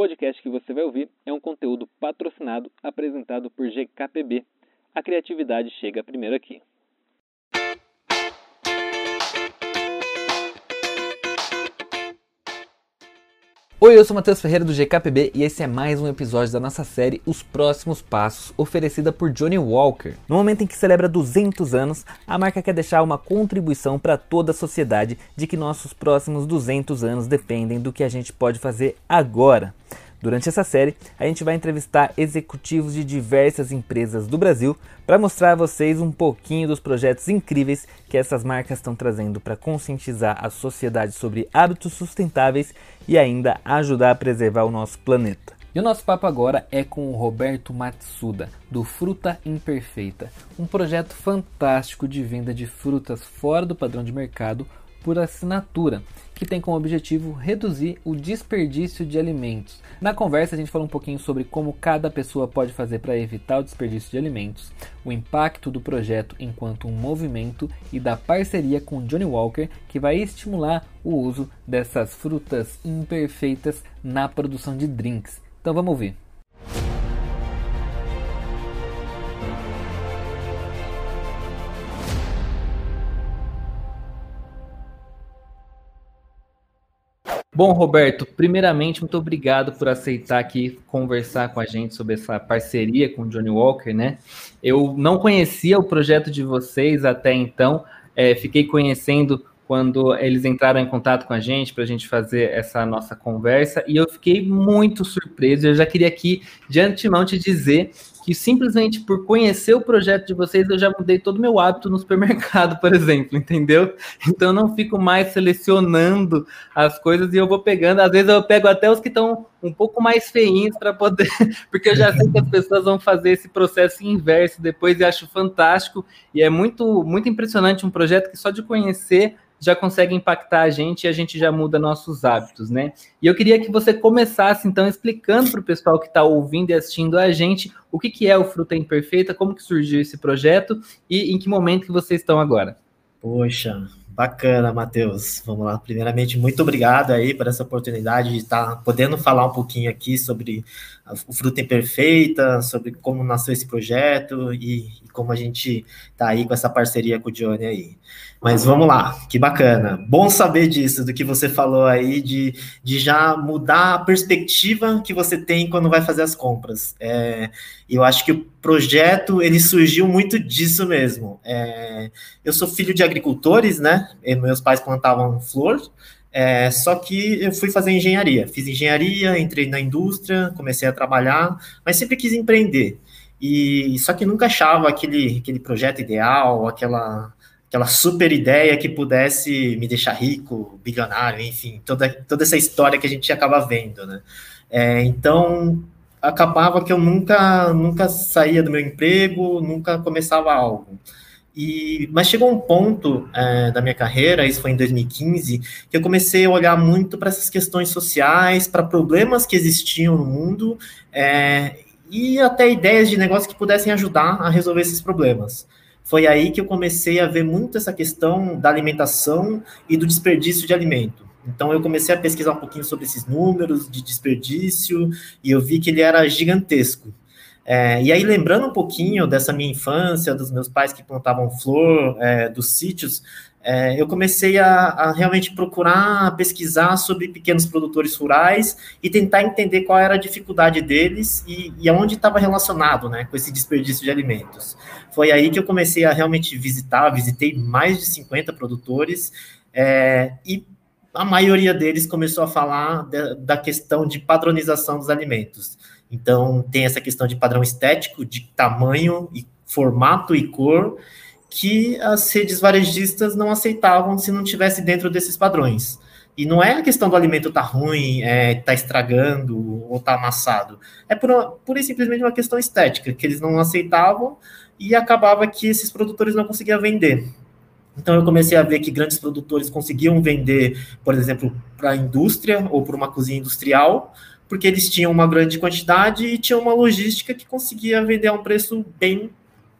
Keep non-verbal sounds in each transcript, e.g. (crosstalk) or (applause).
podcast que você vai ouvir é um conteúdo patrocinado apresentado por GKPB. A criatividade chega primeiro aqui. Oi, eu sou Matheus Ferreira do GKPB e esse é mais um episódio da nossa série Os Próximos Passos, oferecida por Johnny Walker. No momento em que celebra 200 anos, a marca quer deixar uma contribuição para toda a sociedade de que nossos próximos 200 anos dependem do que a gente pode fazer agora. Durante essa série, a gente vai entrevistar executivos de diversas empresas do Brasil para mostrar a vocês um pouquinho dos projetos incríveis que essas marcas estão trazendo para conscientizar a sociedade sobre hábitos sustentáveis e ainda ajudar a preservar o nosso planeta. E o nosso papo agora é com o Roberto Matsuda, do Fruta Imperfeita, um projeto fantástico de venda de frutas fora do padrão de mercado por assinatura, que tem como objetivo reduzir o desperdício de alimentos. Na conversa, a gente falou um pouquinho sobre como cada pessoa pode fazer para evitar o desperdício de alimentos, o impacto do projeto enquanto um movimento e da parceria com Johnny Walker, que vai estimular o uso dessas frutas imperfeitas na produção de drinks. Então vamos ouvir. Bom, Roberto, primeiramente, muito obrigado por aceitar aqui conversar com a gente sobre essa parceria com o Johnny Walker, né? Eu não conhecia o projeto de vocês até então, é, fiquei conhecendo quando eles entraram em contato com a gente para a gente fazer essa nossa conversa e eu fiquei muito surpreso. Eu já queria aqui de antemão te dizer que simplesmente por conhecer o projeto de vocês, eu já mudei todo o meu hábito no supermercado, por exemplo, entendeu? Então eu não fico mais selecionando as coisas e eu vou pegando, às vezes eu pego até os que estão um pouco mais feinhos para poder, (laughs) porque eu já sei que as pessoas vão fazer esse processo inverso depois e acho fantástico e é muito muito impressionante um projeto que só de conhecer já consegue impactar a gente e a gente já muda nossos hábitos, né? E eu queria que você começasse, então, explicando para o pessoal que está ouvindo e assistindo a gente o que, que é o Fruta Imperfeita, como que surgiu esse projeto e em que momento que vocês estão agora. Poxa, bacana, Matheus. Vamos lá. Primeiramente, muito obrigado aí por essa oportunidade de estar podendo falar um pouquinho aqui sobre o Fruta Imperfeita, sobre como nasceu esse projeto e, e como a gente está aí com essa parceria com o Johnny aí. Mas vamos lá, que bacana. Bom saber disso, do que você falou aí, de, de já mudar a perspectiva que você tem quando vai fazer as compras. É, eu acho que o projeto, ele surgiu muito disso mesmo. É, eu sou filho de agricultores, né? E meus pais plantavam flor, é, só que eu fui fazer engenharia. Fiz engenharia, entrei na indústria, comecei a trabalhar, mas sempre quis empreender. E só que nunca achava aquele, aquele projeto ideal, aquela aquela super ideia que pudesse me deixar rico, bilionário, enfim, toda, toda essa história que a gente acaba vendo, né? É, então, acabava que eu nunca, nunca saía do meu emprego, nunca começava algo. E, mas chegou um ponto é, da minha carreira, isso foi em 2015, que eu comecei a olhar muito para essas questões sociais, para problemas que existiam no mundo é, e até ideias de negócio que pudessem ajudar a resolver esses problemas foi aí que eu comecei a ver muito essa questão da alimentação e do desperdício de alimento. Então eu comecei a pesquisar um pouquinho sobre esses números de desperdício e eu vi que ele era gigantesco. É, e aí, lembrando um pouquinho dessa minha infância, dos meus pais que plantavam flor, é, dos sítios, é, eu comecei a, a, realmente procurar pesquisar sobre pequenos produtores rurais e tentar entender qual era a dificuldade deles e, e aonde estava relacionado né, com esse desperdício de alimentos. Foi aí que eu comecei a realmente visitar, visitei mais de 50 produtores é, e a maioria deles começou a falar da questão de padronização dos alimentos. Então, tem essa questão de padrão estético, de tamanho e formato e cor, que as redes varejistas não aceitavam se não tivesse dentro desses padrões. E não é a questão do alimento tá ruim, é, tá estragando ou tá amassado. É pura, pura e simplesmente uma questão estética, que eles não aceitavam e acabava que esses produtores não conseguiam vender. Então eu comecei a ver que grandes produtores conseguiam vender, por exemplo, para a indústria ou para uma cozinha industrial, porque eles tinham uma grande quantidade e tinham uma logística que conseguia vender a um preço bem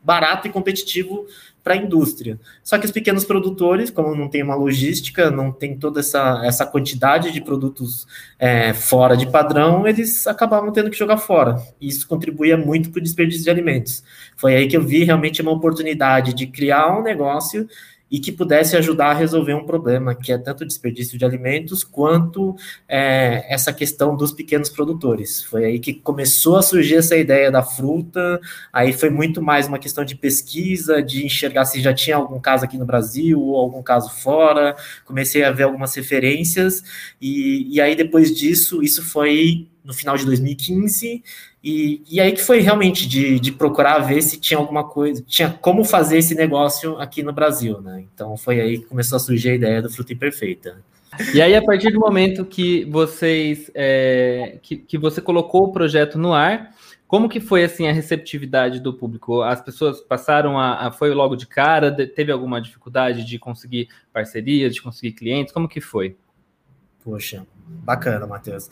barato e competitivo para a indústria. Só que os pequenos produtores, como não tem uma logística, não tem toda essa, essa quantidade de produtos é, fora de padrão, eles acabavam tendo que jogar fora. E isso contribuía muito para o desperdício de alimentos. Foi aí que eu vi realmente uma oportunidade de criar um negócio e que pudesse ajudar a resolver um problema, que é tanto desperdício de alimentos quanto é, essa questão dos pequenos produtores. Foi aí que começou a surgir essa ideia da fruta, aí foi muito mais uma questão de pesquisa, de enxergar se já tinha algum caso aqui no Brasil ou algum caso fora, comecei a ver algumas referências, e, e aí depois disso, isso foi no final de 2015, e, e aí que foi realmente de, de procurar ver se tinha alguma coisa, tinha como fazer esse negócio aqui no Brasil, né? Então foi aí que começou a surgir a ideia do Fruta Imperfeita. E aí, a partir do momento que vocês é, que, que você colocou o projeto no ar, como que foi assim a receptividade do público? As pessoas passaram a, a foi logo de cara? De, teve alguma dificuldade de conseguir parcerias, de conseguir clientes? Como que foi? Poxa, bacana, Matheus.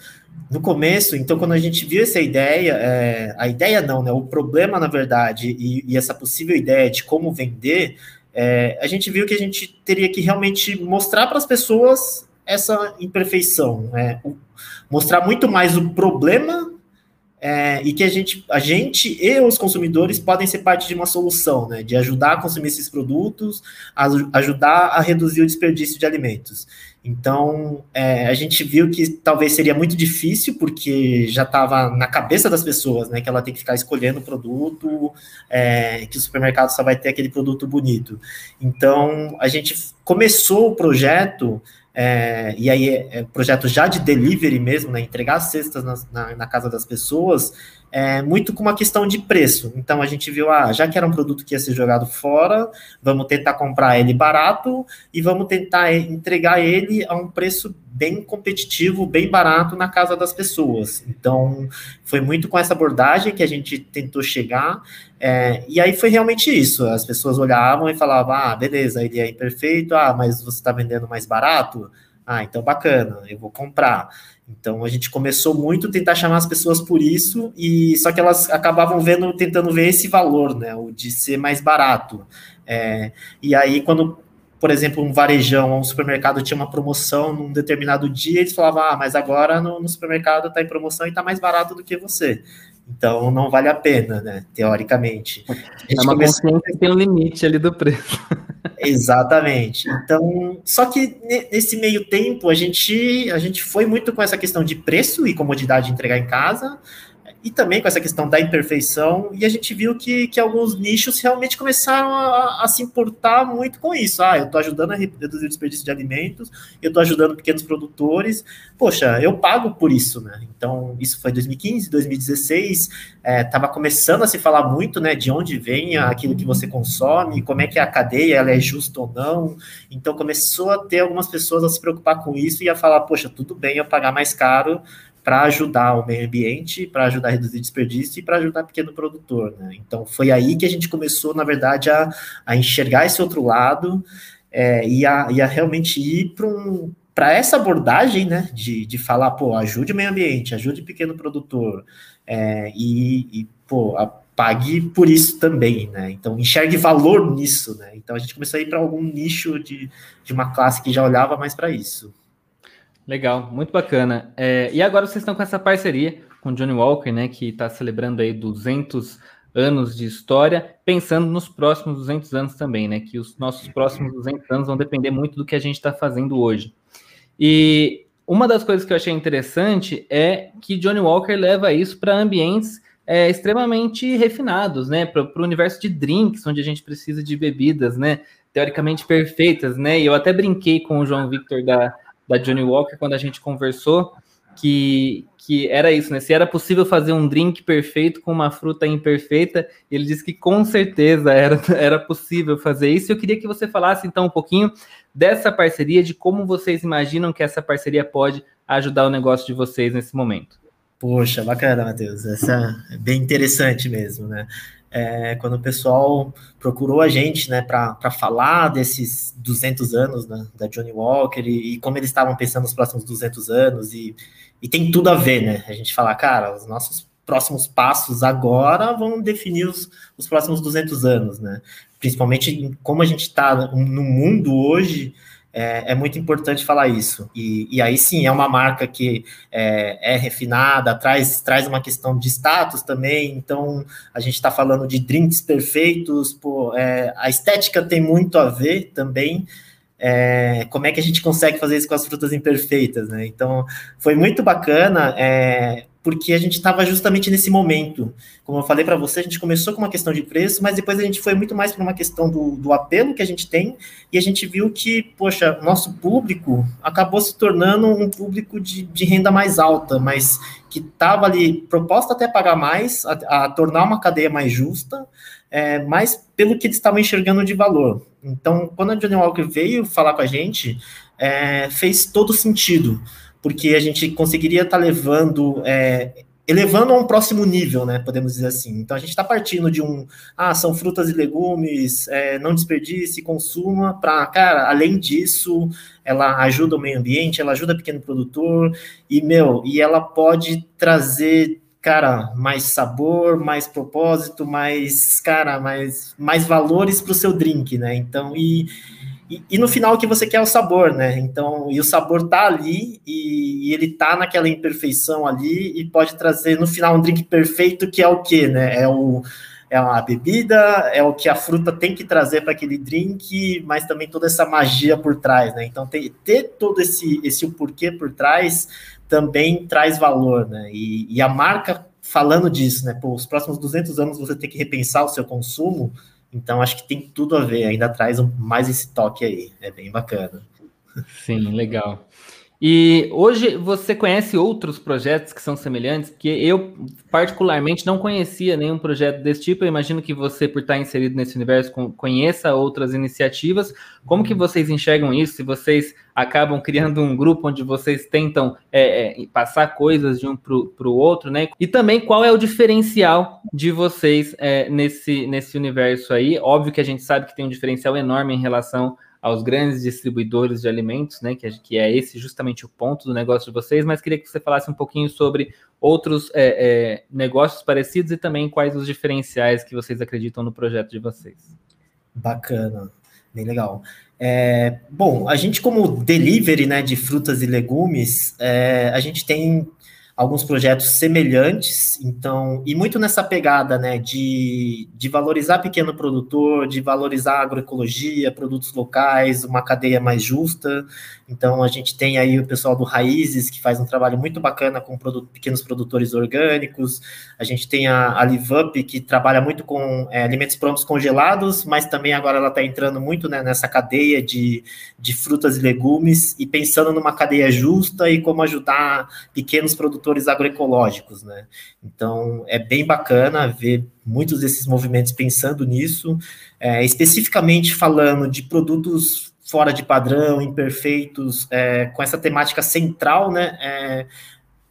No começo, então, quando a gente viu essa ideia, é, a ideia não, né? O problema, na verdade, e, e essa possível ideia de como vender, é, a gente viu que a gente teria que realmente mostrar para as pessoas essa imperfeição, né? O, mostrar muito mais o problema é, e que a gente, a gente e os consumidores podem ser parte de uma solução, né? De ajudar a consumir esses produtos, a, ajudar a reduzir o desperdício de alimentos. Então, é, a gente viu que talvez seria muito difícil, porque já estava na cabeça das pessoas, né, que ela tem que ficar escolhendo o produto, é, que o supermercado só vai ter aquele produto bonito. Então, a gente começou o projeto é, e aí é, é projeto já de delivery mesmo, né, entregar cestas na, na, na, casa das pessoas, é, muito com uma questão de preço. Então a gente viu, ah, já que era um produto que ia ser jogado fora, vamos tentar comprar ele barato e vamos tentar entregar ele a um preço bem competitivo, bem barato na casa das pessoas. Então foi muito com essa abordagem que a gente tentou chegar. É, e aí foi realmente isso. As pessoas olhavam e falavam: ah, beleza, ele é imperfeito, ah, mas você está vendendo mais barato? Ah, então bacana, eu vou comprar. Então a gente começou muito a tentar chamar as pessoas por isso, e só que elas acabavam vendo, tentando ver esse valor, né? O de ser mais barato. É, e aí, quando, por exemplo, um varejão ou um supermercado tinha uma promoção num determinado dia, eles falavam, ah, mas agora no, no supermercado está em promoção e está mais barato do que você. Então não vale a pena, né? Teoricamente. É uma consciência que tem um limite ali do preço. (laughs) Exatamente. Então, só que nesse meio tempo a gente a gente foi muito com essa questão de preço e comodidade de entregar em casa, e também com essa questão da imperfeição, e a gente viu que, que alguns nichos realmente começaram a, a se importar muito com isso. Ah, eu estou ajudando a reduzir o desperdício de alimentos, eu estou ajudando pequenos produtores, poxa, eu pago por isso, né? Então, isso foi 2015, 2016, estava é, começando a se falar muito, né, de onde vem aquilo que você consome, como é que a cadeia ela é justa ou não. Então, começou a ter algumas pessoas a se preocupar com isso e a falar, poxa, tudo bem eu pagar mais caro para ajudar o meio ambiente, para ajudar a reduzir desperdício e para ajudar o pequeno produtor. Né? Então, foi aí que a gente começou, na verdade, a, a enxergar esse outro lado é, e, a, e a realmente ir para um, essa abordagem, né, de, de falar, pô, ajude o meio ambiente, ajude o pequeno produtor, é, e, e, pô, pague por isso também, né, então enxergue valor nisso, né, então a gente começou a ir para algum nicho de, de uma classe que já olhava mais para isso. Legal, muito bacana. É, e agora vocês estão com essa parceria com Johnny Walker, né, que está celebrando aí 200 anos de história, pensando nos próximos 200 anos também, né, que os nossos próximos 200 anos vão depender muito do que a gente está fazendo hoje. E uma das coisas que eu achei interessante é que Johnny Walker leva isso para ambientes é, extremamente refinados, né, para o universo de drinks, onde a gente precisa de bebidas, né, teoricamente perfeitas, né, e eu até brinquei com o João Victor da da Johnny Walker quando a gente conversou, que, que era isso, né? Se era possível fazer um drink perfeito com uma fruta imperfeita, ele disse que com certeza era, (laughs) era possível fazer isso. Eu queria que você falasse então um pouquinho dessa parceria, de como vocês imaginam que essa parceria pode ajudar o negócio de vocês nesse momento. Poxa, bacana, Matheus. Essa é bem interessante mesmo, né? É, quando o pessoal procurou a gente, né, para falar desses 200 anos né, da Johnny Walker e, e, como eles estavam pensando nos próximos 200 anos, e, e tem tudo a ver, né? A gente fala, cara, os nossos próximos passos agora vão definir os, os próximos 200 anos, né? principalmente como a gente está no mundo hoje, é, é, muito importante falar isso. E, e, aí sim, é uma marca que é, é, refinada, traz, traz uma questão de status também. Então, a gente está falando de drinks perfeitos, pô, é, a estética tem muito a ver também. É, como é que a gente consegue fazer isso com as frutas imperfeitas, né? Então, foi muito bacana. É, porque a gente estava justamente nesse momento. Como eu falei para você, a gente começou com uma questão de preço, mas depois a gente foi muito mais para uma questão do, do apelo que a gente tem, e a gente viu que, poxa, nosso público acabou se tornando um público de, de renda mais alta, mas que estava ali proposta até pagar mais, a, a tornar uma cadeia mais justa, é, mas pelo que eles estavam enxergando de valor. Então, quando a Johnny Walker veio falar com a gente, é, fez todo sentido porque a gente conseguiria estar tá levando, é, elevando a um próximo nível, né? Podemos dizer assim. Então a gente está partindo de um, ah, são frutas e legumes, é, não desperdice, consuma, para, cara, além disso, ela ajuda o meio ambiente, ela ajuda o pequeno produtor, e, meu, e ela pode trazer cara, mais sabor, mais propósito, mais, cara, mais, mais valores para o seu drink, né? Então, e, e, e, no final o que você quer é o sabor, né? Então, e o sabor tá ali e, e, ele tá naquela imperfeição ali e pode trazer no final um drink perfeito que é o quê, né? É o é uma bebida, é o que a fruta tem que trazer para aquele drink, mas também toda essa magia por trás, né? Então, ter, ter todo esse esse o porquê por trás também traz valor, né? E, e a marca falando disso, né? Pô, os próximos 200 anos você tem que repensar o seu consumo então, acho que tem tudo a ver, ainda traz mais esse toque aí, é bem bacana. Sim, legal. E hoje você conhece outros projetos que são semelhantes? Porque eu, particularmente, não conhecia nenhum projeto desse tipo. Eu imagino que você, por estar inserido nesse universo, conheça outras iniciativas. Como que vocês enxergam isso? Se vocês acabam criando um grupo onde vocês tentam é, é, passar coisas de um para o outro, né? E também qual é o diferencial de vocês é, nesse, nesse universo aí? Óbvio que a gente sabe que tem um diferencial enorme em relação aos grandes distribuidores de alimentos, né? Que que é esse justamente o ponto do negócio de vocês, mas queria que você falasse um pouquinho sobre outros é, é, negócios parecidos e também quais os diferenciais que vocês acreditam no projeto de vocês. Bacana, bem legal. É, bom, a gente como delivery né, de frutas e legumes, é, a gente tem alguns projetos semelhantes, então, e muito nessa pegada, né, de, de valorizar pequeno produtor, de valorizar agroecologia, produtos locais, uma cadeia mais justa. Então, a gente tem aí o pessoal do Raízes, que faz um trabalho muito bacana com produto, pequenos produtores orgânicos. A gente tem a, a LiveUp, que trabalha muito com é, alimentos prontos congelados, mas também agora ela está entrando muito né, nessa cadeia de, de frutas e legumes e pensando numa cadeia justa e como ajudar pequenos produtores produtores agroecológicos, né? Então é bem bacana ver muitos desses movimentos pensando nisso, é, especificamente falando de produtos fora de padrão, imperfeitos, é, com essa temática central, né? É,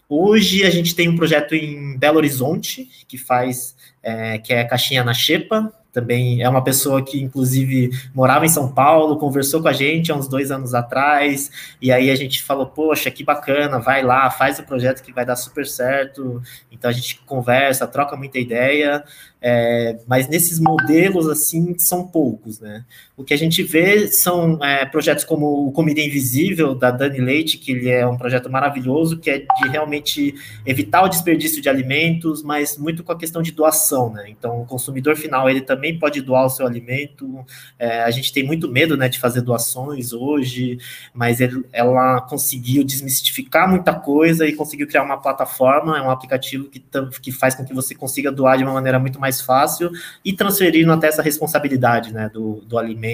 hoje a gente tem um projeto em Belo Horizonte que faz, é, que é caixinha na Xepa, também é uma pessoa que, inclusive, morava em São Paulo, conversou com a gente há uns dois anos atrás, e aí a gente falou, poxa, que bacana, vai lá, faz o projeto que vai dar super certo. Então a gente conversa, troca muita ideia, é, mas nesses modelos, assim, são poucos, né? O que a gente vê são é, projetos como o Comida Invisível, da Dani Leite, que ele é um projeto maravilhoso, que é de realmente evitar o desperdício de alimentos, mas muito com a questão de doação, né? Então, o consumidor final, ele também pode doar o seu alimento. É, a gente tem muito medo, né, de fazer doações hoje, mas ele, ela conseguiu desmistificar muita coisa e conseguiu criar uma plataforma, é um aplicativo que, que faz com que você consiga doar de uma maneira muito mais fácil e transferindo até essa responsabilidade né, do, do alimento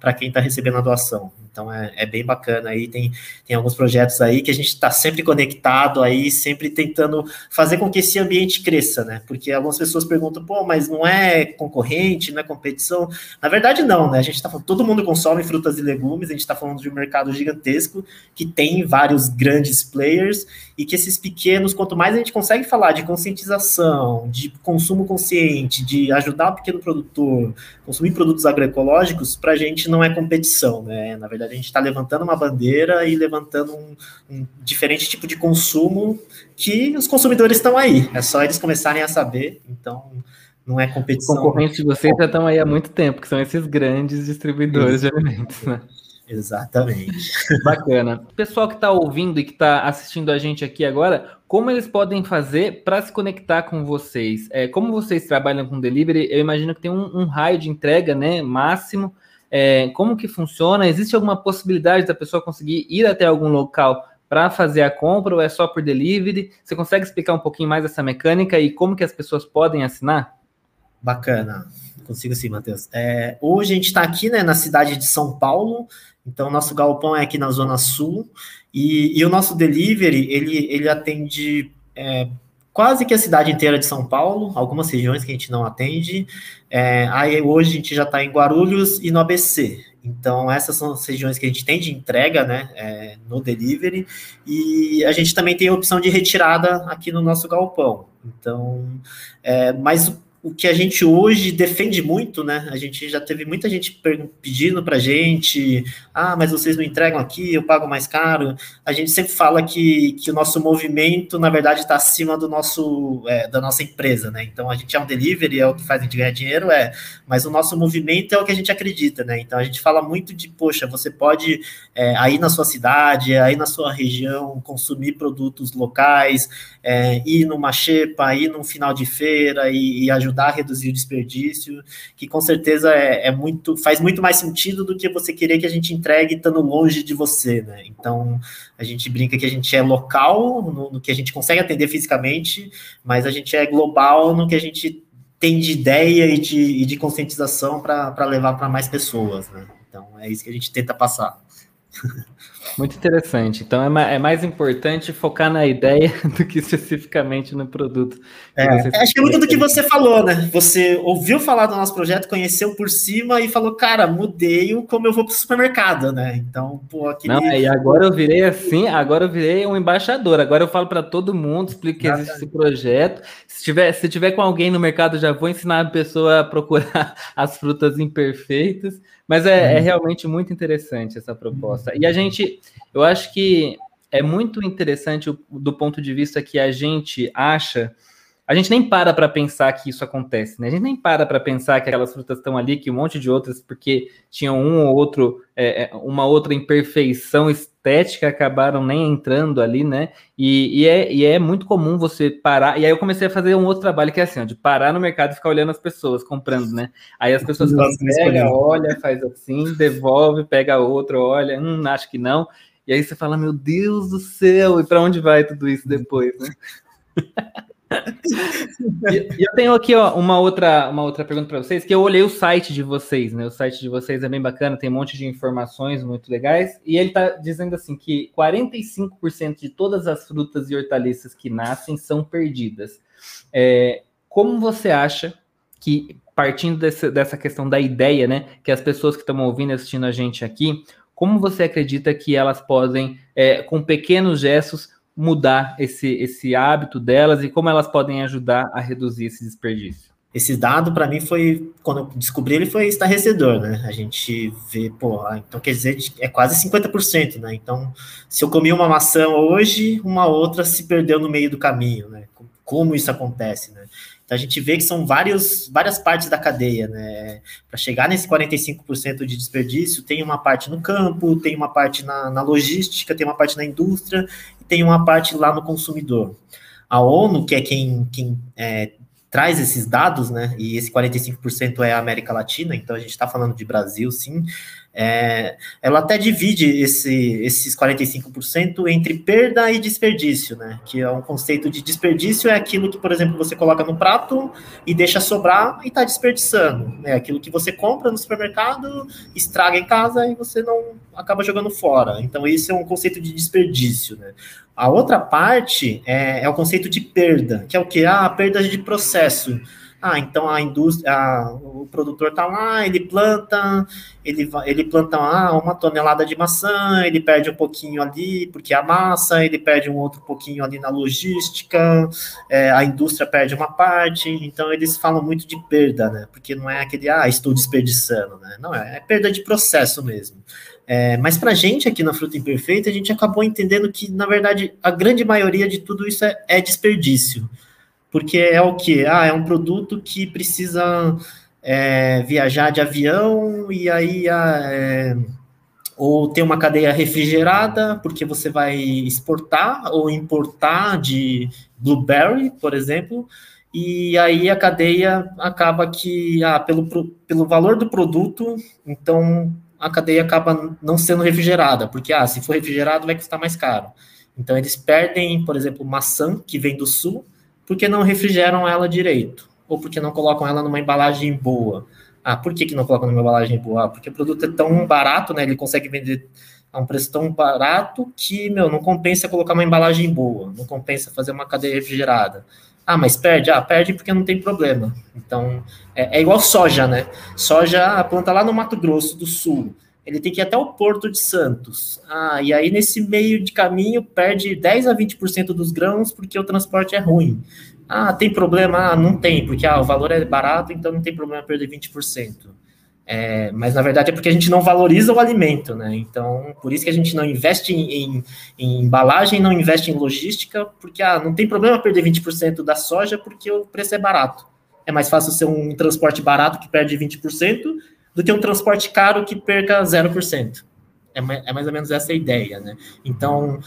para quem está recebendo a doação. Então é, é, bem bacana aí, tem, tem alguns projetos aí que a gente está sempre conectado aí, sempre tentando fazer com que esse ambiente cresça, né? Porque algumas pessoas perguntam, pô, mas não é concorrente, não é competição? Na verdade, não, né? A gente está falando, todo mundo consome frutas e legumes, a gente está falando de um mercado gigantesco que tem vários grandes players e que esses pequenos, quanto mais a gente consegue falar de conscientização, de consumo consciente, de ajudar o pequeno produtor, consumir produtos agroecológicos, para a gente não é competição, né? Na verdade, a gente está levantando uma bandeira e levantando um, um, diferente tipo de consumo que os consumidores estão aí. É só eles começarem a saber. Então, não é competição. Os concorrentes de vocês já estão aí há muito tempo, que são esses grandes distribuidores de alimentos, né? Exatamente. (laughs) Bacana. Pessoal que está ouvindo e que está assistindo a gente aqui agora, como eles podem fazer para se conectar com vocês? É, como vocês trabalham com delivery, eu imagino que tem um, um raio de entrega né, máximo. É, como que funciona? Existe alguma possibilidade da pessoa conseguir ir até algum local para fazer a compra ou é só por delivery? Você consegue explicar um pouquinho mais essa mecânica e como que as pessoas podem assinar? Bacana, consigo sim, Matheus. É, hoje a gente está aqui né, na cidade de São Paulo, então nosso galpão é aqui na Zona Sul e, e o nosso delivery ele, ele atende é, quase que a cidade inteira de São Paulo, algumas regiões que a gente não atende. É, aí hoje a gente já está em Guarulhos e no ABC. Então, essas são as regiões que a gente tem de entrega né, é, no delivery, e a gente também tem a opção de retirada aqui no nosso galpão. Então, é, mas o que a gente hoje defende muito, né? A gente já teve muita gente pedindo para gente, ah, mas vocês não entregam aqui, eu pago mais caro. A gente sempre fala que, que o nosso movimento, na verdade, está acima do nosso é, da nossa empresa, né? Então a gente é um delivery, é o que faz a gente ganhar dinheiro, é, mas o nosso movimento é o que a gente acredita, né? Então a gente fala muito de, poxa, você pode é, aí na sua cidade, aí na sua região, consumir produtos locais, é, ir numa xepa, ir num final de feira e, e ajudar ajudar a reduzir o desperdício, que com certeza é, é, muito, faz muito mais sentido do que você querer que a gente entregue estando longe de você, né? Então a gente brinca que a gente é local no, no que a gente consegue atender fisicamente, mas a gente é global no que a gente tem de ideia e de, e de conscientização para levar para mais pessoas, né? Então é isso que a gente tenta passar. (laughs) Muito interessante. Então é, é, mais importante focar na ideia (laughs) do que especificamente no produto. É, acho que é muito do que você falou, né? Você ouviu falar do nosso projeto, conheceu por cima e falou, cara, mudei o como eu vou para o supermercado, né? Então, pô, aquele... Não, e agora eu virei assim, agora eu virei um embaixador. Agora eu falo para todo mundo, explico que existe esse projeto. Se tiver, se tiver com alguém no mercado, já vou ensinar a pessoa a procurar (laughs) as frutas imperfeitas. Mas é, é, uhum. realmente muito interessante essa proposta. E a gente, eu acho que é muito interessante do ponto de vista que a gente acha a gente nem para para pensar que isso acontece, né? A gente nem para para pensar que aquelas frutas estão ali, que um monte de outras, porque tinham um ou outro, é, é, uma outra imperfeição estética, acabaram nem entrando ali, né? E, e, é, e é muito comum você parar. E aí eu comecei a fazer um outro trabalho que é assim, ó, de parar no mercado e ficar olhando as pessoas comprando, né? Aí as pessoas falam, pega, olha, faz assim, devolve, pega outro, olha, hum, acho que não. E aí você fala, meu Deus do céu, e para onde vai tudo isso depois, né? (laughs) (laughs) e, eu tenho aqui ó, uma, outra, uma outra pergunta para vocês, que eu olhei o site de vocês, né? O site de vocês é bem bacana, tem um monte de informações muito legais, e ele está dizendo assim que 45% de todas as frutas e hortaliças que nascem são perdidas. É, como você acha que, partindo desse, dessa questão da ideia, né, que as pessoas que estão ouvindo e assistindo a gente aqui, como você acredita que elas podem, é, com pequenos gestos, mudar esse, esse hábito delas e como elas podem ajudar a reduzir esse desperdício? Esse dado, para mim, foi, quando eu descobri ele, foi estarrecedor, né? A gente vê, pô, ah, então quer dizer, é quase 50%, né? Então, se eu comi uma maçã hoje, uma outra se perdeu no meio do caminho, né? Como isso acontece, né? Então a gente vê que são vários, várias partes da cadeia, né? Para chegar nesse 45% de desperdício, tem uma parte no campo, tem uma parte na, na logística, tem uma parte na indústria tem uma parte lá no consumidor. A ONU, que é quem, quem é, traz esses dados, né? E esse 45% é a América Latina, então a gente está falando de Brasil, sim. É, ela até divide esse, esses 45% entre perda e desperdício, né? Que é um conceito de desperdício é aquilo que, por exemplo, você coloca no prato e deixa sobrar e está desperdiçando. É aquilo que você compra no supermercado, estraga em casa e você não acaba jogando fora. Então, isso é um conceito de desperdício, né? A outra parte é, é o conceito de perda, que é o que? Ah, perda de processo. Ah, então a indústria, a, o produtor está lá, ele planta, ele, ele planta ah, uma tonelada de maçã, ele perde um pouquinho ali porque amassa, ele perde um outro pouquinho ali na logística, é, a indústria perde uma parte, então eles falam muito de perda, né? Porque não é aquele, ah, estou desperdiçando, né? Não, é, é perda de processo mesmo. É, mas para a gente aqui na Fruta Imperfeita, a gente acabou entendendo que, na verdade, a grande maioria de tudo isso é, é desperdício porque é o que? Ah, é um produto que precisa é, viajar de avião e aí é, ou ter uma cadeia refrigerada, porque você vai exportar ou importar de blueberry, por exemplo, e aí a cadeia acaba que, ah, pelo, pelo valor do produto, então a cadeia acaba não sendo refrigerada, porque, ah, se for refrigerado vai custar mais caro. Então eles perdem, por exemplo, maçã, que vem do sul, porque não refrigeram ela direito, ou porque não colocam ela numa embalagem boa. Ah, por que, que não colocam numa embalagem boa? Ah, porque o produto é tão barato, né? Ele consegue vender a um preço tão barato que, meu, não compensa colocar uma embalagem boa, não compensa fazer uma cadeia refrigerada. Ah, mas perde? Ah, perde porque não tem problema. Então, é, é igual soja, né? Soja, a planta lá no Mato Grosso do Sul, ele tem que ir até o Porto de Santos. Ah, e aí nesse meio de caminho perde 10 a 20% dos grãos porque o transporte é ruim. Ah, tem problema? Ah, não tem, porque ah, o valor é barato, então não tem problema perder 20%. É, mas na verdade é porque a gente não valoriza o alimento, né? Então, por isso que a gente não investe em, em, em embalagem, não investe em logística, porque ah, não tem problema perder 20% da soja porque o preço é barato. É mais fácil ser um transporte barato que perde 20% do que um transporte caro que perca 0%. É, é mais ou menos essa a ideia, né? Então,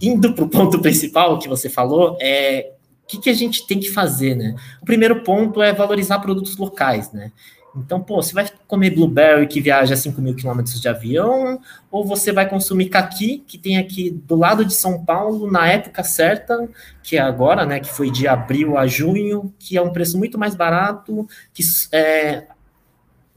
indo para o ponto principal que você falou, é que, que a gente tem que fazer, né? O primeiro ponto é valorizar produtos locais, né? Então, pô, você vai comer blueberry que viaja 5 mil quilômetros de avião, ou você vai consumir caqui, que tem aqui do lado de São Paulo, na época certa, que é agora, né, que foi de abril a junho, que é um preço muito mais barato, que é,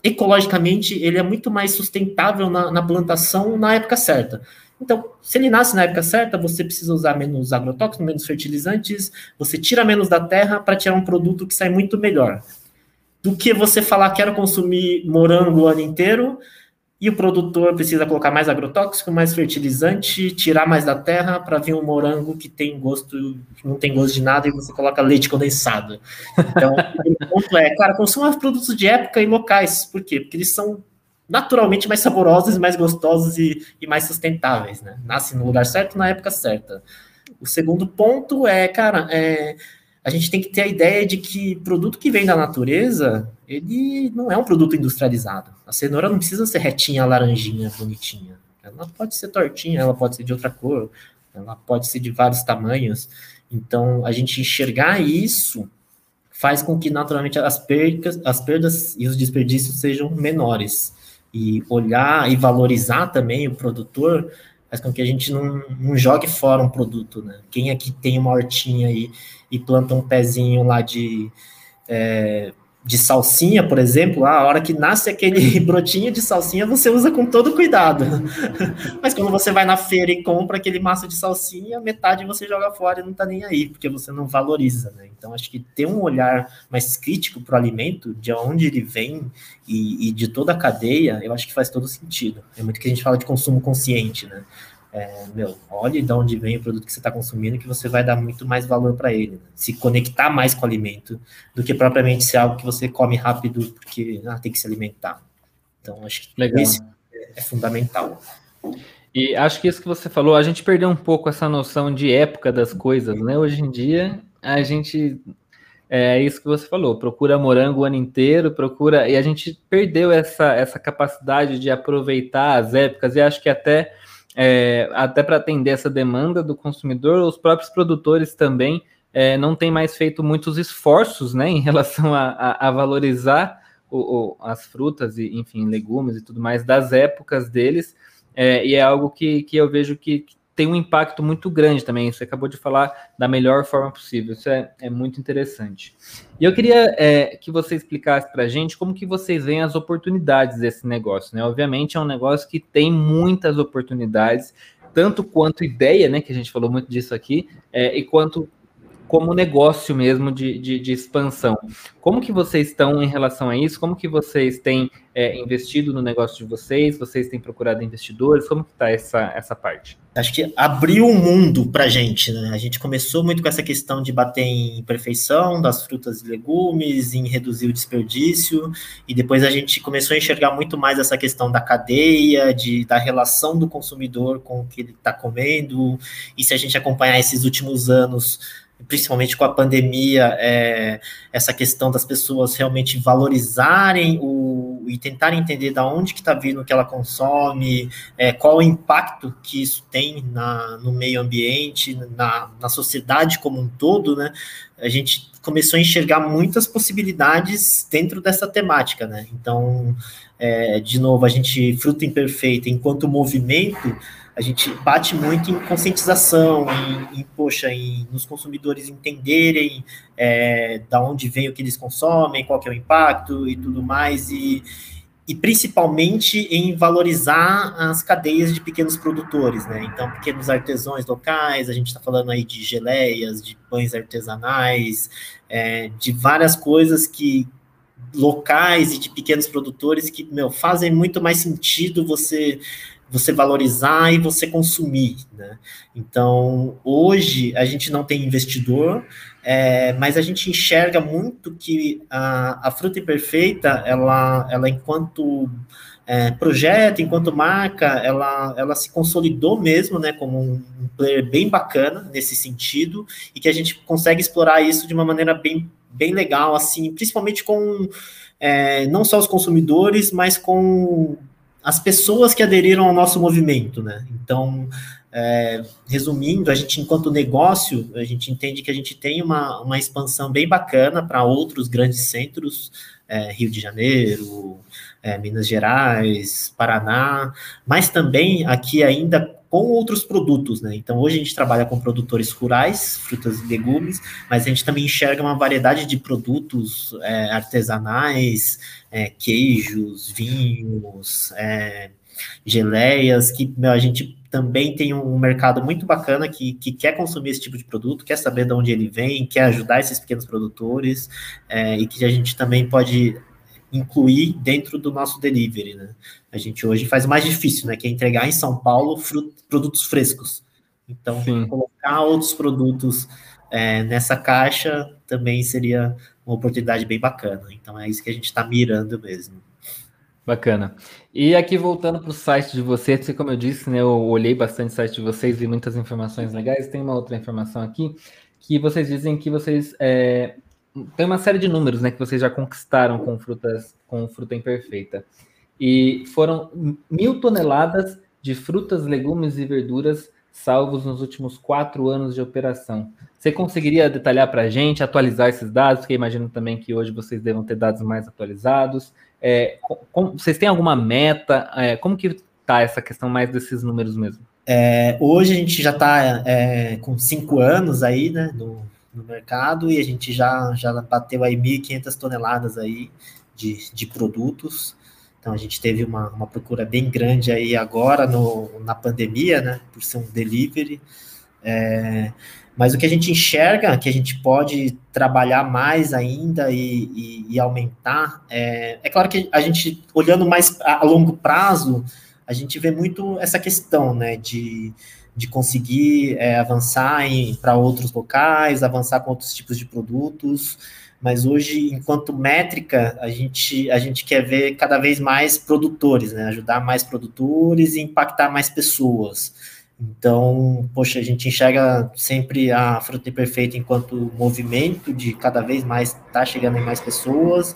ecologicamente ele é muito mais sustentável na, na plantação na época certa. Então, se ele nasce na época certa, você precisa usar menos agrotóxicos, menos fertilizantes, você tira menos da terra para tirar um produto que sai muito melhor. Do que você falar, quero consumir morango o ano inteiro, e o produtor precisa colocar mais agrotóxico, mais fertilizante, tirar mais da terra para vir um morango que tem gosto, que não tem gosto de nada, e você coloca leite condensado. Então, (laughs) o ponto é, cara, consuma produtos de época e locais. Por quê? Porque eles são naturalmente mais saborosos, mais gostosos e, e mais sustentáveis, né? Nasce no lugar certo, na época certa. O segundo ponto é, cara, é, a gente tem que ter a ideia de que produto que vem da natureza, ele não é um produto industrializado. A cenoura não precisa ser retinha, laranjinha, bonitinha. Ela pode ser tortinha, ela pode ser de outra cor, ela pode ser de vários tamanhos. Então, a gente enxergar isso faz com que naturalmente as perdas, as perdas e os desperdícios sejam menores e olhar e valorizar também o produtor faz com que a gente não, não jogue fora um produto, né? Quem aqui tem uma hortinha aí e planta um pezinho lá de é, de salsinha, por exemplo, a hora que nasce aquele (laughs) brotinho de salsinha, você usa com todo cuidado. (laughs) Mas quando você vai na feira e compra aquele maço de salsinha, metade você joga fora e não tá nem aí, porque você não valoriza, né? Então, acho que ter um olhar mais crítico para o alimento, de onde ele vem e, e de toda a cadeia, eu acho que faz todo sentido. É muito que a gente fala de consumo consciente, né? É, meu, olhe de onde vem o produto que você está consumindo, que você vai dar muito mais valor para ele. Né? Se conectar mais com o alimento do que propriamente ser algo que você come rápido porque ah, tem que se alimentar. Então, acho que Legal. isso é, é fundamental. E acho que isso que você falou, a gente perdeu um pouco essa noção de época das coisas, né? Hoje em dia, a gente é isso que você falou, procura morango o ano inteiro, procura e a gente perdeu essa, essa capacidade de aproveitar as épocas e acho que até é, até para atender essa demanda do consumidor, os próprios produtores também é, não têm mais feito muitos esforços né, em (laughs) relação a, a, a valorizar o, o, as frutas e, enfim, legumes e tudo mais das épocas deles, é, e é algo que, que eu vejo que, que tem um impacto muito grande também. Você acabou de falar da melhor forma possível. Isso é, é muito interessante. E eu queria é, que você explicasse para a gente como que vocês veem as oportunidades desse negócio. Né? Obviamente é um negócio que tem muitas oportunidades, tanto quanto ideia, né? Que a gente falou muito disso aqui, é, e quanto como negócio mesmo de, de, de, expansão. Como que vocês estão em relação a isso? Como que vocês têm é, investido no negócio de vocês? Vocês têm procurado investidores? Como que está essa, essa parte? Acho que abriu um mundo para a gente, né? A gente começou muito com essa questão de bater em perfeição das frutas e legumes, em reduzir o desperdício, e depois a gente começou a enxergar muito mais essa questão da cadeia, de, da relação do consumidor com o que ele está comendo, e se a gente acompanhar esses últimos anos, principalmente com a pandemia, é, essa questão das pessoas realmente valorizarem o, e tentarem entender da onde que está vindo o que ela consome, é, qual o impacto que isso tem na, no meio ambiente, na, na sociedade como um todo, né? A gente começou a enxergar muitas possibilidades dentro dessa temática, né? Então, é, de novo, a gente, Fruta Imperfeita, enquanto movimento, a gente bate muito em conscientização, em, em poxa, em nos consumidores entenderem é, da onde vem o que eles consomem, qual que é o impacto e tudo mais, e, e principalmente em valorizar as cadeias de pequenos produtores, né? Então, pequenos artesãos locais, a gente está falando aí de geleias, de pães artesanais, é, de várias coisas que locais e de pequenos produtores que meu, fazem muito mais sentido você você valorizar e você consumir, né? Então, hoje a gente não tem investidor, é, mas a gente enxerga muito que a, a fruta imperfeita, ela, ela enquanto é, projeto, enquanto marca, ela, ela se consolidou mesmo, né, como um, player bem bacana nesse sentido, e que a gente consegue explorar isso de uma maneira bem, bem legal, assim, principalmente com é, não só os consumidores, mas com as pessoas que aderiram ao nosso movimento, né? Então, é, resumindo, a gente, enquanto negócio, a gente entende que a gente tem uma, uma expansão bem bacana para outros grandes centros, é, Rio de Janeiro, é, Minas Gerais, Paraná, mas também aqui ainda com outros produtos, né? Então, hoje a gente trabalha com produtores rurais, frutas e legumes, mas a gente também enxerga uma variedade de produtos é, artesanais, é, queijos, vinhos, é, geleias, que meu, a gente também tem um mercado muito bacana que, que quer consumir esse tipo de produto, quer saber de onde ele vem, quer ajudar esses pequenos produtores, é, e que a gente também pode incluir dentro do nosso delivery, né? A gente hoje faz mais difícil, né? Que é entregar em São Paulo produtos frescos. Então, Sim. colocar outros produtos é, nessa caixa também seria uma oportunidade bem bacana. Então, é isso que a gente está mirando mesmo. Bacana. E aqui voltando para o site de vocês, como eu disse, né, eu olhei bastante o site de vocês e muitas informações legais. Tem uma outra informação aqui que vocês dizem que vocês é, tem uma série de números, né, que vocês já conquistaram com frutas com fruta imperfeita. E foram mil toneladas de frutas, legumes e verduras salvos nos últimos quatro anos de operação. Você conseguiria detalhar para a gente, atualizar esses dados? Porque imagino também que hoje vocês devam ter dados mais atualizados. É, com, vocês têm alguma meta? É, como que está essa questão mais desses números mesmo? É, hoje a gente já está é, com cinco anos aí, né, no, no mercado e a gente já, já bateu aí 1.500 toneladas aí de, de produtos. Então a gente teve uma, uma procura bem grande aí agora no, na pandemia, né, por ser um delivery. É, mas o que a gente enxerga, que a gente pode trabalhar mais ainda e, e, e aumentar, é, é, claro que a gente, olhando mais a, a longo prazo, a gente vê muito essa questão, né, de de conseguir é, avançar para outros locais, avançar com outros tipos de produtos, mas hoje, enquanto métrica, a gente, a gente quer ver cada vez mais produtores, né? Ajudar mais produtores e impactar mais pessoas. Então, poxa, a gente enxerga sempre a Fruta Perfeita enquanto movimento de cada vez mais estar tá chegando em mais pessoas,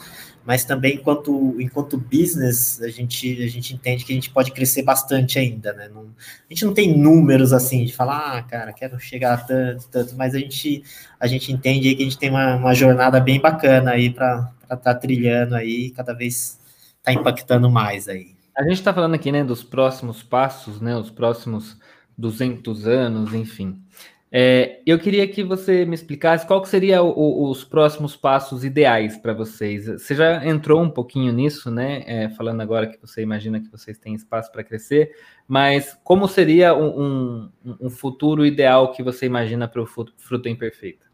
mas também enquanto, enquanto business, a gente, a gente entende que a gente pode crescer bastante ainda, né? Não, a gente não tem números assim de falar, ah, cara, quero chegar a tanto, tanto, mas a gente, a gente entende que a gente tem uma, uma jornada bem bacana aí para estar tá trilhando aí, cada vez está impactando mais aí. A gente está falando aqui, né, dos próximos passos, né, os próximos 200 anos, enfim. É, eu queria que você me explicasse qual que seria o, o, os próximos passos ideais para vocês. Você já entrou um pouquinho nisso, né? É, falando agora que você imagina que vocês têm espaço para crescer, mas como seria um, um, um, futuro ideal que você imagina para o Fruta Imperfeita?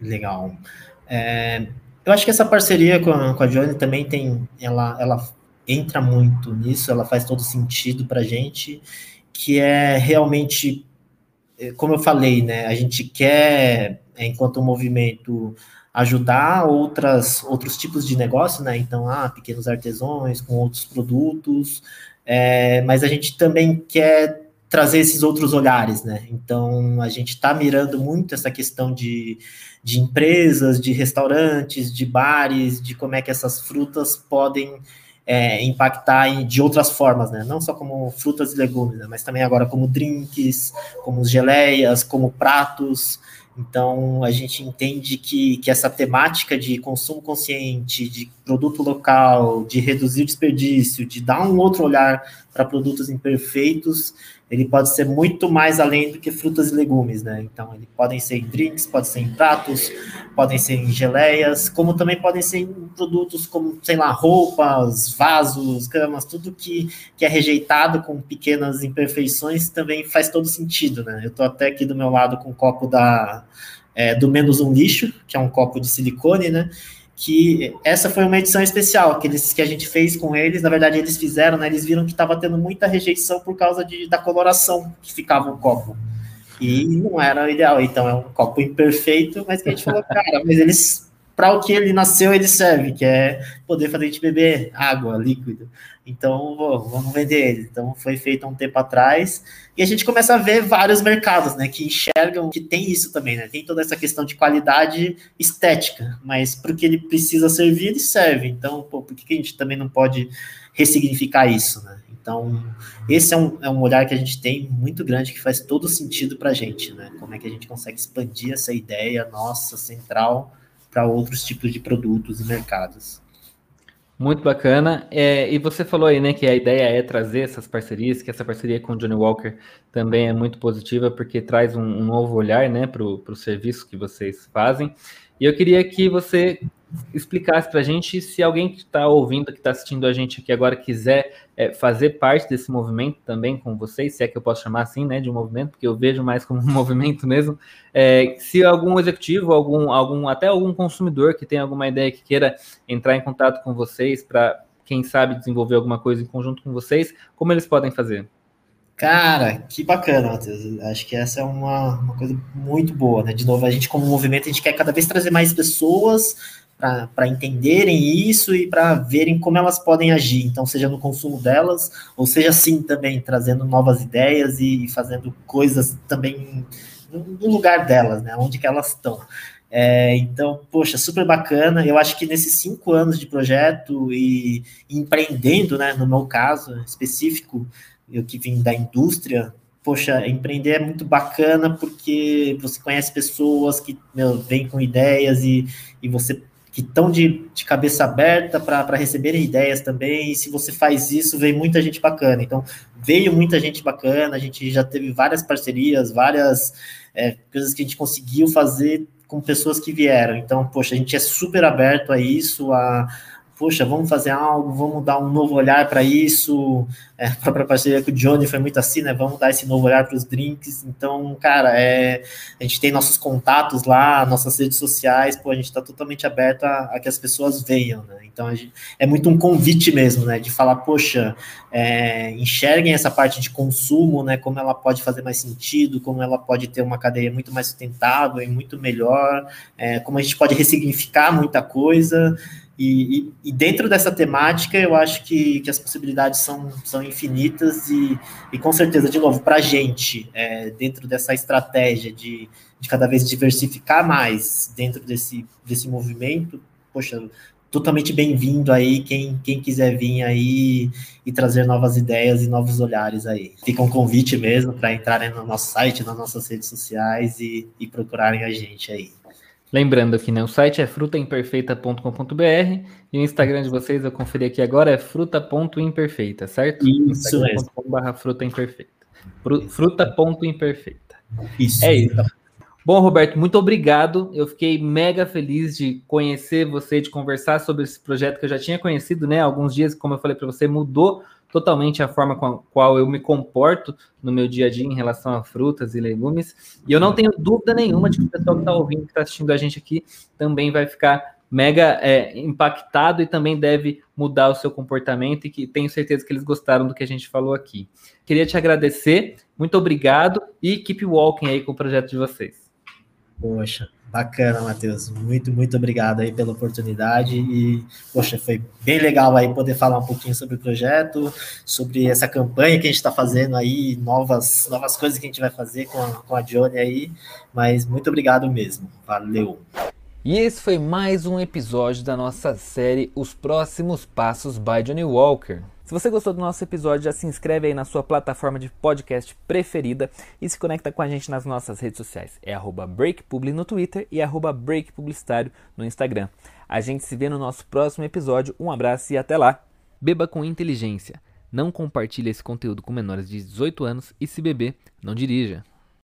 Legal. É, eu acho que essa parceria com a, com a Johnny também tem, ela, ela entra muito nisso, ela faz todo sentido para gente, que é realmente como eu falei, né, a gente quer, é, enquanto movimento, ajudar outras, outros tipos de negócio, né? Então, ah, pequenos artesãos com outros produtos, é, mas a gente também quer trazer esses outros olhares, né? Então a gente está mirando muito essa questão de, de empresas, de restaurantes, de bares, de como é que essas frutas podem é, impactar em, de outras formas, né? Não só como frutas e legumes, né? mas também agora como drinks, como geleias, como pratos. Então, a gente entende que, que essa temática de consumo consciente, de produto local, de reduzir o desperdício, de dar um outro olhar para produtos imperfeitos, ele pode ser muito mais além do que frutas e legumes, né? Então, ele podem ser em drinks, podem ser em pratos, podem ser em geleias, como também podem ser em produtos como, sei lá, roupas, vasos, camas, tudo que, que é rejeitado com pequenas imperfeições também faz todo sentido, né? Eu estou até aqui do meu lado com o copo da, é, do Menos Um Lixo, que é um copo de silicone, né? Que essa foi uma edição especial que, eles, que a gente fez com eles. Na verdade, eles fizeram, né? Eles viram que estava tendo muita rejeição por causa de, da coloração que ficava o copo. E não era ideal. Então, é um copo imperfeito, mas que a gente falou, (laughs) cara, mas eles para o que ele nasceu, ele serve, que é poder fazer a gente beber água, líquido. Então, vamos vender ele. Então, foi feito há um tempo atrás. E a gente começa a ver vários mercados, né, que enxergam que tem isso também, né? Tem toda essa questão de qualidade estética, mas para o que ele precisa servir, ele serve. Então, pô, por que a gente também não pode ressignificar isso, né? Então, esse é um, é um olhar que a gente tem muito grande, que faz todo sentido para a gente, né? Como é que a gente consegue expandir essa ideia nossa, central, para outros tipos de produtos e mercados. Muito bacana. É, e você falou aí, né, que a ideia é trazer essas parcerias, que essa parceria com o Johnny Walker também é muito positiva, porque traz um, um novo olhar, né, para o serviço que vocês fazem. E eu queria que você explicasse para a gente se alguém que está ouvindo, que está assistindo a gente aqui agora, quiser é, fazer parte desse movimento também com vocês, se é que eu posso chamar assim, né, de um movimento, porque eu vejo mais como (laughs) um movimento mesmo. É, se algum executivo, algum, algum, até algum consumidor que tem alguma ideia que queira entrar em contato com vocês para, quem sabe, desenvolver alguma coisa em conjunto com vocês, como eles podem fazer? Cara, que bacana, Matheus. Acho que essa é uma, uma coisa muito boa, né? De novo, a gente, como movimento, a gente quer cada vez trazer mais pessoas para entenderem isso e para verem como elas podem agir. Então, seja no consumo delas, ou seja, sim, também trazendo novas ideias e fazendo coisas também no lugar delas, né? Onde que elas estão. É, então, poxa, super bacana. Eu acho que nesses cinco anos de projeto e, empreendendo, né, no meu caso específico, eu que vim da indústria, poxa, empreender é muito bacana porque você conhece pessoas que meu, vêm com ideias e, e você que estão de, de cabeça aberta para receberem ideias também, e se você faz isso, vem muita gente bacana. Então, veio muita gente bacana, a gente já teve várias parcerias, várias é, coisas que a gente conseguiu fazer com pessoas que vieram. Então, poxa, a gente é super aberto a isso, a, poxa, vamos fazer algo, vamos dar um novo olhar para isso. É, (laughs) a própria parceria com o Johnny foi muito assim, né? Vamos dar esse novo olhar para os drinks. Então, cara, é, a gente tem nossos contatos lá, nossas redes sociais, pô, a gente está totalmente aberto a, a, que as pessoas venham, né? Então, gente, é muito um convite mesmo, né? De falar, poxa, é, enxerguem essa parte de consumo, né? Como ela pode fazer mais sentido, como ela pode ter uma cadeia muito mais sustentável e muito melhor, é, como a gente pode ressignificar muita coisa. E, e, dentro dessa temática, eu acho que, que as possibilidades são, são infinitas e, e com certeza, de novo, para a gente, é, dentro dessa estratégia de, de cada vez diversificar mais dentro desse, desse movimento, poxa, totalmente bem-vindo aí, quem, quem quiser vir aí e trazer novas ideias e novos olhares aí. Fica um convite mesmo para entrarem no nosso site, nas nossas redes sociais e, e procurarem a gente aí. Lembrando que né, o site é frutaimperfeita.com.br e o Instagram de vocês, eu conferi aqui agora, é fruta.imperfeita, certo? Isso mesmo. fruta.imperfeita. Fruta.imperfeita. Isso. É isso. Bom, Roberto, muito obrigado. Eu fiquei mega feliz de conhecer você, de conversar sobre esse projeto que eu já tinha conhecido, né? Alguns dias, como eu falei para você, mudou totalmente a forma com a qual eu me comporto no meu dia a dia em relação a frutas e legumes. E eu não tenho dúvida nenhuma de que o pessoal que está ouvindo, que está assistindo a gente aqui, também vai ficar mega é, impactado e também deve mudar o seu comportamento e que tenho certeza que eles gostaram do que a gente falou aqui. Queria te agradecer, muito obrigado e keep walking aí com o projeto de vocês. Poxa, bacana, Matheus. Muito, muito obrigado aí pela oportunidade e, poxa, foi bem legal aí poder falar um pouquinho sobre o projeto, sobre essa campanha que a gente está fazendo aí, novas, novas coisas que a gente vai fazer com a, com a Johnny aí, mas muito obrigado mesmo. Valeu. E esse foi mais um episódio da nossa série Os Próximos Passos by Johnny Walker. Se você gostou do nosso episódio, já se inscreve aí na sua plataforma de podcast preferida e se conecta com a gente nas nossas redes sociais. É breakpublic no Twitter e breakpublicitário no Instagram. A gente se vê no nosso próximo episódio. Um abraço e até lá. Beba com inteligência. Não compartilhe esse conteúdo com menores de 18 anos e se beber, não dirija.